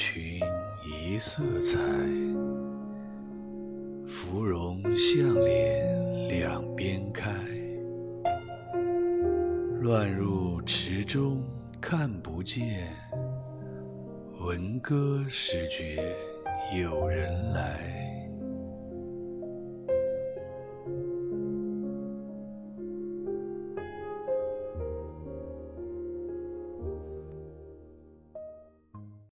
群一色彩芙蓉向脸两边开乱入池中看不见闻歌始觉有人来。